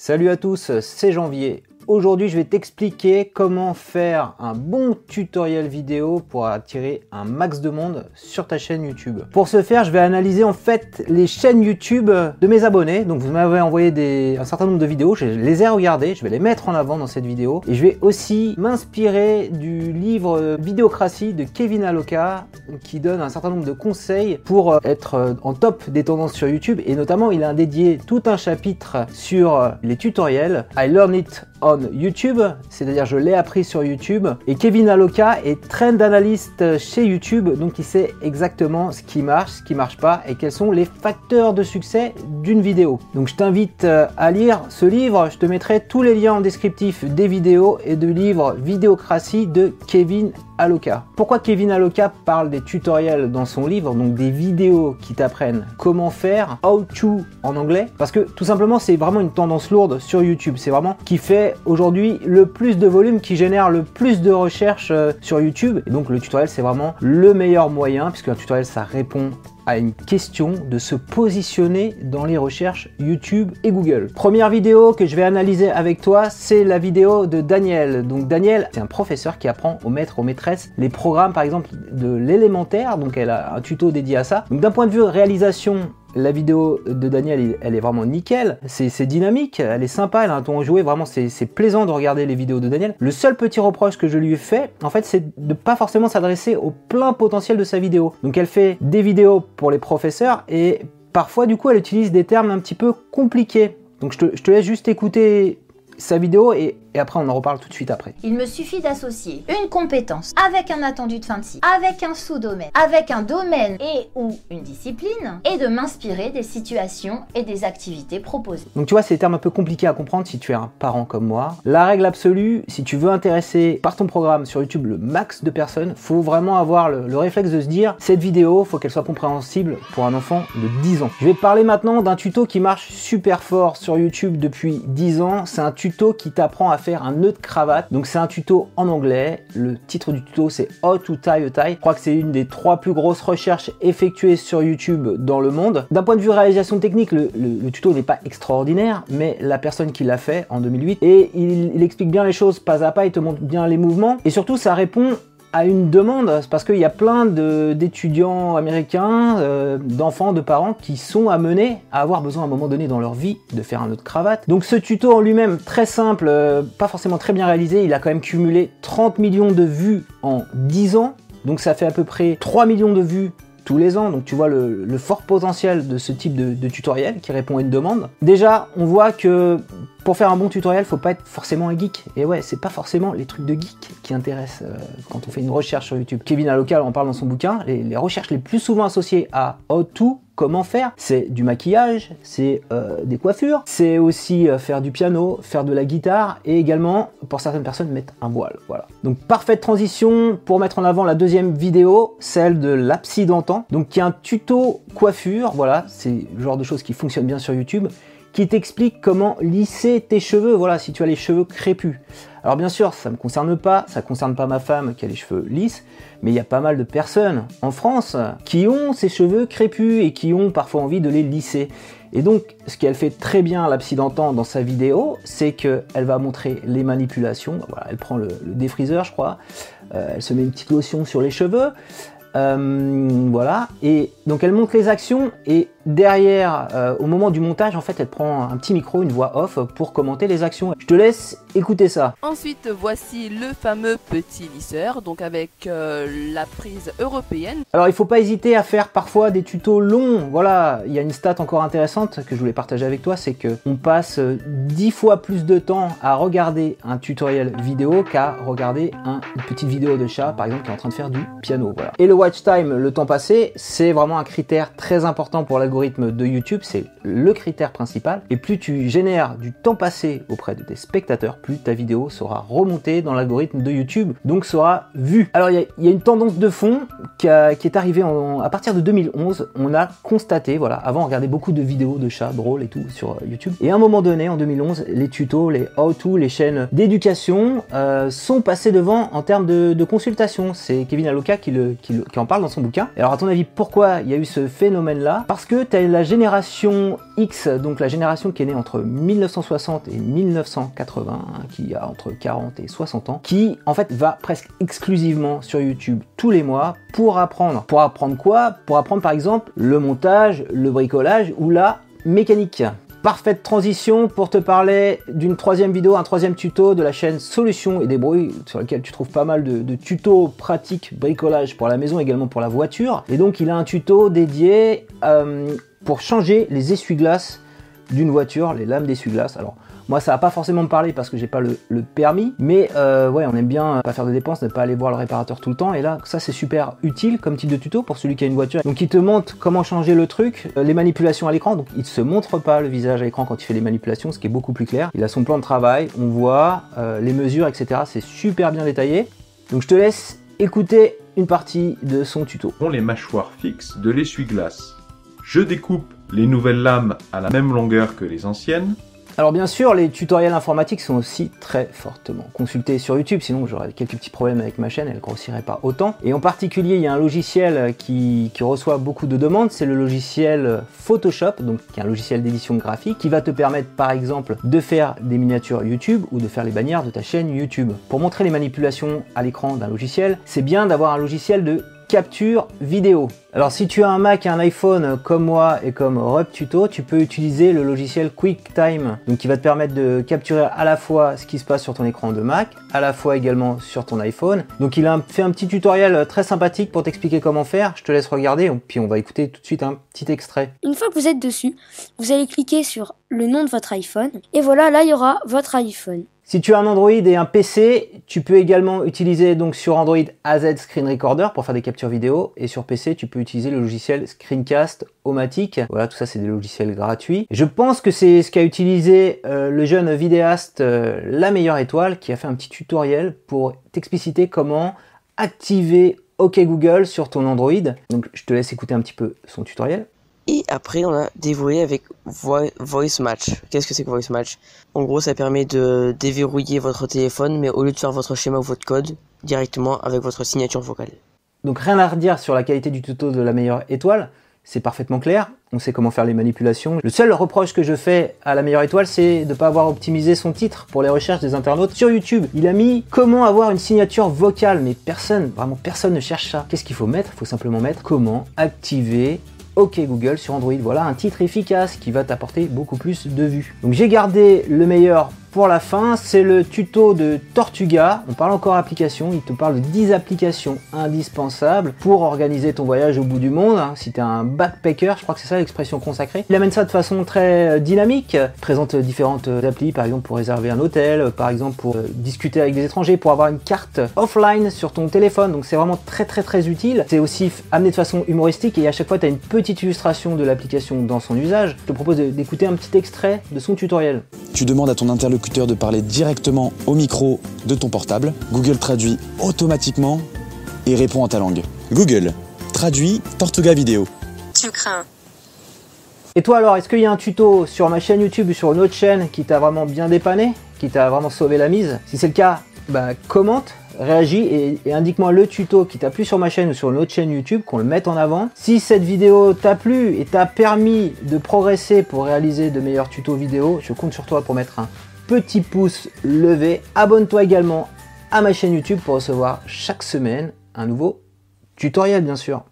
Salut à tous, c'est Janvier. Aujourd'hui, je vais t'expliquer comment faire un bon tutoriel vidéo pour attirer un max de monde sur ta chaîne YouTube. Pour ce faire, je vais analyser en fait les chaînes YouTube de mes abonnés. Donc vous m'avez envoyé un certain nombre de vidéos, je les ai regardées, je vais les mettre en avant dans cette vidéo. Et je vais aussi m'inspirer du livre Vidéocratie de Kevin Aloka qui donne un certain nombre de conseils pour être en top des tendances sur YouTube. Et notamment, il a dédié tout un chapitre sur les tutoriels. I learn it on YouTube, c'est-à-dire je l'ai appris sur YouTube. Et Kevin Aloka est trend analyst chez YouTube, donc il sait exactement ce qui marche, ce qui marche pas et quels sont les facteurs de succès d'une vidéo. Donc je t'invite euh, à lire ce livre, je te mettrai tous les liens en descriptif des vidéos et de livres Vidéocratie de Kevin Aloka. Pourquoi Kevin Aloka parle des tutoriels dans son livre, donc des vidéos qui t'apprennent comment faire, how to en anglais? Parce que tout simplement c'est vraiment une tendance lourde sur YouTube, c'est vraiment qui fait aujourd'hui le plus de volume, qui génère le plus de recherches euh, sur YouTube. Et donc le tutoriel c'est vraiment le meilleur moyen, puisque un tutoriel ça répond à une question de se positionner dans les recherches YouTube et Google. Première vidéo que je vais analyser avec toi, c'est la vidéo de Daniel. Donc Daniel, c'est un professeur qui apprend aux maîtres, aux maîtresses les programmes par exemple de l'élémentaire, donc elle a un tuto dédié à ça. Donc d'un point de vue réalisation la vidéo de Daniel, elle est vraiment nickel. C'est dynamique, elle est sympa, elle a un ton joué. Vraiment, c'est plaisant de regarder les vidéos de Daniel. Le seul petit reproche que je lui ai fait, en fait, c'est de pas forcément s'adresser au plein potentiel de sa vidéo. Donc, elle fait des vidéos pour les professeurs et parfois, du coup, elle utilise des termes un petit peu compliqués. Donc, je te, je te laisse juste écouter sa vidéo et et après on en reparle tout de suite après. Il me suffit d'associer une compétence avec un attendu de fin de cycle, avec un sous-domaine, avec un domaine et ou une discipline, et de m'inspirer des situations et des activités proposées. Donc tu vois, c'est des termes un peu compliqués à comprendre si tu es un parent comme moi. La règle absolue, si tu veux intéresser par ton programme sur YouTube le max de personnes, faut vraiment avoir le, réflexe de se dire, cette vidéo, faut qu'elle soit compréhensible pour un enfant de 10 ans. Je vais te parler maintenant d'un tuto qui marche super fort sur YouTube depuis 10 ans. C'est un tuto qui t'apprend à faire un nœud de cravate. Donc c'est un tuto en anglais. Le titre du tuto c'est How to tie a tie. Je crois que c'est une des trois plus grosses recherches effectuées sur YouTube dans le monde. D'un point de vue réalisation technique, le, tuto n'est pas extraordinaire, mais la personne qui l'a fait en 2008 et il, il explique bien les choses pas à pas, il te montre bien les mouvements et surtout ça répond à une demande, parce qu'il y a plein d'étudiants américains, euh, d'enfants, de parents qui sont amenés à avoir besoin à un moment donné dans leur vie de faire un autre cravate. Donc ce tuto en lui-même, très simple, euh, pas forcément très bien réalisé, il a quand même cumulé 30 millions de vues en 10 ans, donc ça fait à peu près 3 millions de vues tous les ans. Donc tu vois le, fort potentiel de ce type de, tutoriel qui répond à une demande. Déjà, on voit que pour faire un bon tutoriel, faut pas être forcément un geek. Et ouais, c'est pas forcément les trucs de geek qui intéressent euh, quand on fait une recherche sur YouTube. Kevin Alocal en parle dans son bouquin. Les, recherches les plus souvent associées à how to, comment faire, c'est du maquillage, c'est euh, des coiffures, c'est aussi euh, faire du piano, faire de la guitare et également, pour certaines personnes, mettre un voile. Voilà. Donc parfaite transition pour mettre en avant la deuxième vidéo, celle de l'absidentant. Donc qui est un tuto coiffure. Voilà, c'est le genre de choses qui fonctionnent bien sur YouTube qui t'explique comment lisser tes cheveux, voilà, si tu as les cheveux crépus. Alors bien sûr, ça ne me concerne pas, ça ne concerne pas ma femme qui a les cheveux lisses, mais il y a pas mal de personnes en France qui ont ces cheveux crépus et qui ont parfois envie de les lisser. Et donc, ce qu'elle fait très bien l'absidentant dans sa vidéo, c'est qu'elle va montrer les manipulations. Voilà, elle prend le, défriseur, je crois. Euh, elle se met une petite lotion sur les cheveux. Euh, voilà. Et donc elle montre les actions et derrière, euh, au moment du montage, en fait, elle prend un petit micro, une voix off pour commenter les actions. Je te laisse écouter ça. Ensuite, voici le fameux petit lisseur, donc avec euh, la prise européenne. Alors, il faut pas hésiter à faire parfois des tutos longs. Voilà, il y a une stat encore intéressante que je voulais partager avec toi, c'est que on passe 10 fois plus de temps à regarder un tutoriel vidéo qu'à regarder une petite vidéo de chat, par exemple, qui est en train de faire du piano. Voilà. Et le watch time, le temps passé, c'est vraiment un critère très important pour l'algorithme de YouTube, c'est le critère principal. Et plus tu génères du temps passé auprès de tes spectateurs, plus ta vidéo sera remontée dans l'algorithme de YouTube, donc sera vue. Alors il y, a une tendance de fond qui, est arrivée à partir de 2011. On a constaté, voilà, avant on regardait beaucoup de vidéos de chats drôles et tout sur euh, YouTube. Et à un moment donné, en 2011, les tutos, les how-to, les chaînes d'éducation euh, sont passés devant en termes de, consultation. C'est Kevin Aloka qui, qui en parle dans son bouquin. Alors à ton avis, pourquoi il y a eu ce phénomène-là? Parce que la génération X, donc la génération qui est née entre 1960 et 1980, hein, qui a entre 40 et 60 ans, qui en fait va presque exclusivement sur YouTube tous les mois pour apprendre. Pour apprendre quoi? Pour apprendre par exemple le montage, le bricolage ou la mécanique. Parfaite transition pour te parler d'une troisième vidéo, un troisième tuto de la chaîne Solutions et Débrouilles, sur lequel tu trouves pas mal de, tutos pratiques bricolage pour la maison, également pour la voiture. Et donc il a un tuto dédié euh, pour changer les essuie-glaces d'une voiture, les lames d'essuie-glace. Alors moi, ça va pas forcément me parler parce que j'ai pas le, permis, mais euh, ouais, on aime bien pas faire de dépenses, ne pas aller voir le réparateur tout le temps. Et là, ça c'est super utile comme type de tuto pour celui qui a une voiture. Donc il te montre comment changer le truc, euh, les manipulations à l'écran. Donc il se montre pas le visage à l'écran quand il fait les manipulations, ce qui est beaucoup plus clair. Il a son plan de travail, on voit euh, les mesures, etc. C'est super bien détaillé. Donc je te laisse écouter une partie de son tuto. Les mâchoires fixes de l'essuie-glace. Je découpe les nouvelles lames à la même longueur que les anciennes. Alors bien sûr, les tutoriels informatiques sont aussi très fortement consultés sur YouTube, sinon j'aurais quelques petits problèmes avec ma chaîne, elle grossirait pas autant. Et en particulier, il y a un logiciel qui, reçoit beaucoup de demandes, c'est le logiciel Photoshop, donc qui est un logiciel d'édition graphique, qui va te permettre par exemple de faire des miniatures YouTube ou de faire les bannières de ta chaîne YouTube. Pour montrer les manipulations à l'écran d'un logiciel, c'est bien d'avoir un logiciel de capture vidéo. Alors si tu as un Mac et un iPhone comme moi et comme Rob Tuto, tu peux utiliser le logiciel QuickTime, donc qui va te permettre de capturer à la fois ce qui se passe sur ton écran de Mac, à la fois également sur ton iPhone. Donc il a fait un petit tutoriel très sympathique pour t'expliquer comment faire. Je te laisse regarder, puis on va écouter tout de suite un petit extrait. Une fois que vous êtes dessus, vous allez cliquer sur le nom de votre iPhone et voilà, là il y aura votre iPhone. Si tu as un Android et un PC, tu peux également utiliser donc sur Android AZ Screen Recorder pour faire des captures vidéo et sur PC tu peux utiliser le logiciel Screencast Omatic. Voilà, tout ça c'est des logiciels gratuits. Je pense que c'est ce qu'a utilisé euh, le jeune vidéaste euh, La Meilleure Étoile qui a fait un petit tutoriel pour t'expliciter comment activer OK Google sur ton Android. Donc je te laisse écouter un petit peu son tutoriel. Et après, on a déverrouillé avec Voice Match. Qu'est-ce que c'est que Voice Match? En gros, ça permet de déverrouiller votre téléphone, mais au lieu de faire votre schéma ou votre code, directement avec votre signature vocale. Donc rien à redire sur la qualité du tuto de la meilleure étoile, c'est parfaitement clair, on sait comment faire les manipulations. Le seul reproche que je fais à la meilleure étoile, c'est de ne pas avoir optimisé son titre pour les recherches des internautes sur YouTube. Il a mis comment avoir une signature vocale, mais personne, vraiment personne ne cherche ça. Qu'est-ce qu'il faut mettre? Il faut simplement mettre comment activer OK Google sur Android. Voilà un titre efficace qui va t'apporter beaucoup plus de vues. Donc j'ai gardé le meilleur pour la fin, c'est le tuto de Tortuga. On parle encore applications, il te parle de 10 applications indispensables pour organiser ton voyage au bout du monde. Hein. Si tu es un backpacker, je crois que c'est ça l'expression consacrée. Il amène ça de façon très euh, dynamique, il présente différentes euh, applis, par exemple pour réserver un hôtel, euh, par exemple pour discuter avec des étrangers, pour avoir une carte offline sur ton téléphone. Donc c'est vraiment très très très utile. C'est aussi amené de façon humoristique et à chaque fois tu as une petite illustration de l'application dans son usage. Je te propose d'écouter un petit extrait de son tutoriel. Tu demandes à ton interlocuteur de parler directement au micro de ton portable. Google traduit automatiquement et répond en ta langue. Google traduit Tortuga vidéo. Tu crains. Et toi alors, est-ce qu'il y a un tuto sur ma chaîne YouTube ou sur une autre chaîne qui t'a vraiment bien dépanné, qui t'a vraiment sauvé la mise? Si c'est le cas, bah, commente, réagis et, indique-moi le tuto qui t'a plu sur ma chaîne ou sur une autre chaîne YouTube, qu'on le mette en avant. Si cette vidéo t'a plu et t'a permis de progresser pour réaliser de meilleurs tutos vidéo, je compte sur toi pour mettre un petit pouce levé. Abonne-toi également à ma chaîne YouTube pour recevoir chaque semaine un nouveau tutoriel bien sûr.